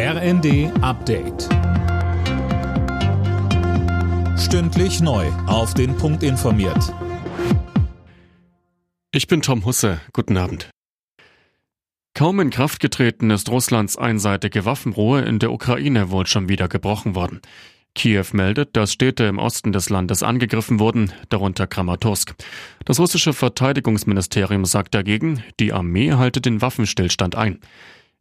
RND Update. Stündlich neu. Auf den Punkt informiert. Ich bin Tom Husse. Guten Abend. Kaum in Kraft getreten ist Russlands einseitige Waffenruhe in der Ukraine wohl schon wieder gebrochen worden. Kiew meldet, dass Städte im Osten des Landes angegriffen wurden, darunter Kramatorsk. Das russische Verteidigungsministerium sagt dagegen, die Armee halte den Waffenstillstand ein.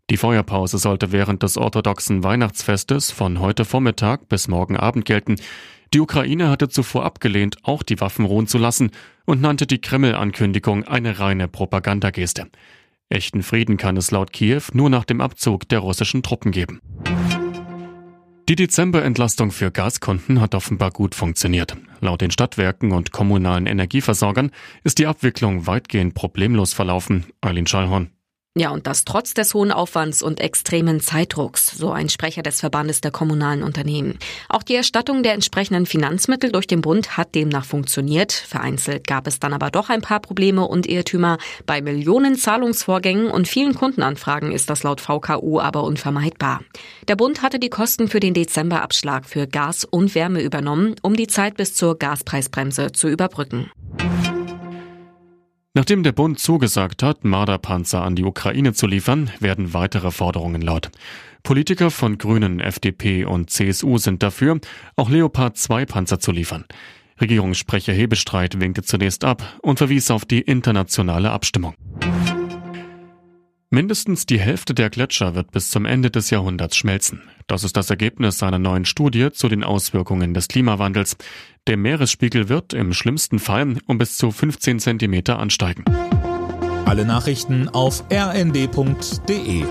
Die Feuerpause sollte während des orthodoxen Weihnachtsfestes von heute Vormittag bis morgen Abend gelten. Die Ukraine hatte zuvor abgelehnt, auch die Waffen ruhen zu lassen und nannte die Kreml-Ankündigung eine reine Propagandageste. Echten Frieden kann es laut Kiew nur nach dem Abzug der russischen Truppen geben. Die Dezemberentlastung für Gaskunden hat offenbar gut funktioniert. Laut den Stadtwerken und kommunalen Energieversorgern ist die Abwicklung weitgehend problemlos verlaufen. Eileen Schallhorn. Ja, und das trotz des hohen Aufwands und extremen Zeitdrucks, so ein Sprecher des Verbandes der kommunalen Unternehmen. Auch die Erstattung der entsprechenden Finanzmittel durch den Bund hat demnach funktioniert. Vereinzelt gab es dann aber doch ein paar Probleme und Irrtümer. Bei Millionen Zahlungsvorgängen und vielen Kundenanfragen ist das laut VKU aber unvermeidbar. Der Bund hatte die Kosten für den Dezemberabschlag für Gas und Wärme übernommen, um die Zeit bis zur Gaspreisbremse zu überbrücken. Nachdem der Bund zugesagt hat, Marderpanzer an die Ukraine zu liefern, werden weitere Forderungen laut. Politiker von Grünen, FDP und CSU sind dafür, auch Leopard 2 Panzer zu liefern. Regierungssprecher Hebestreit winkte zunächst ab und verwies auf die internationale Abstimmung. Mindestens die Hälfte der Gletscher wird bis zum Ende des Jahrhunderts schmelzen. Das ist das Ergebnis einer neuen Studie zu den Auswirkungen des Klimawandels. Der Meeresspiegel wird im schlimmsten Fall um bis zu 15 Zentimeter ansteigen. Alle Nachrichten auf rnd.de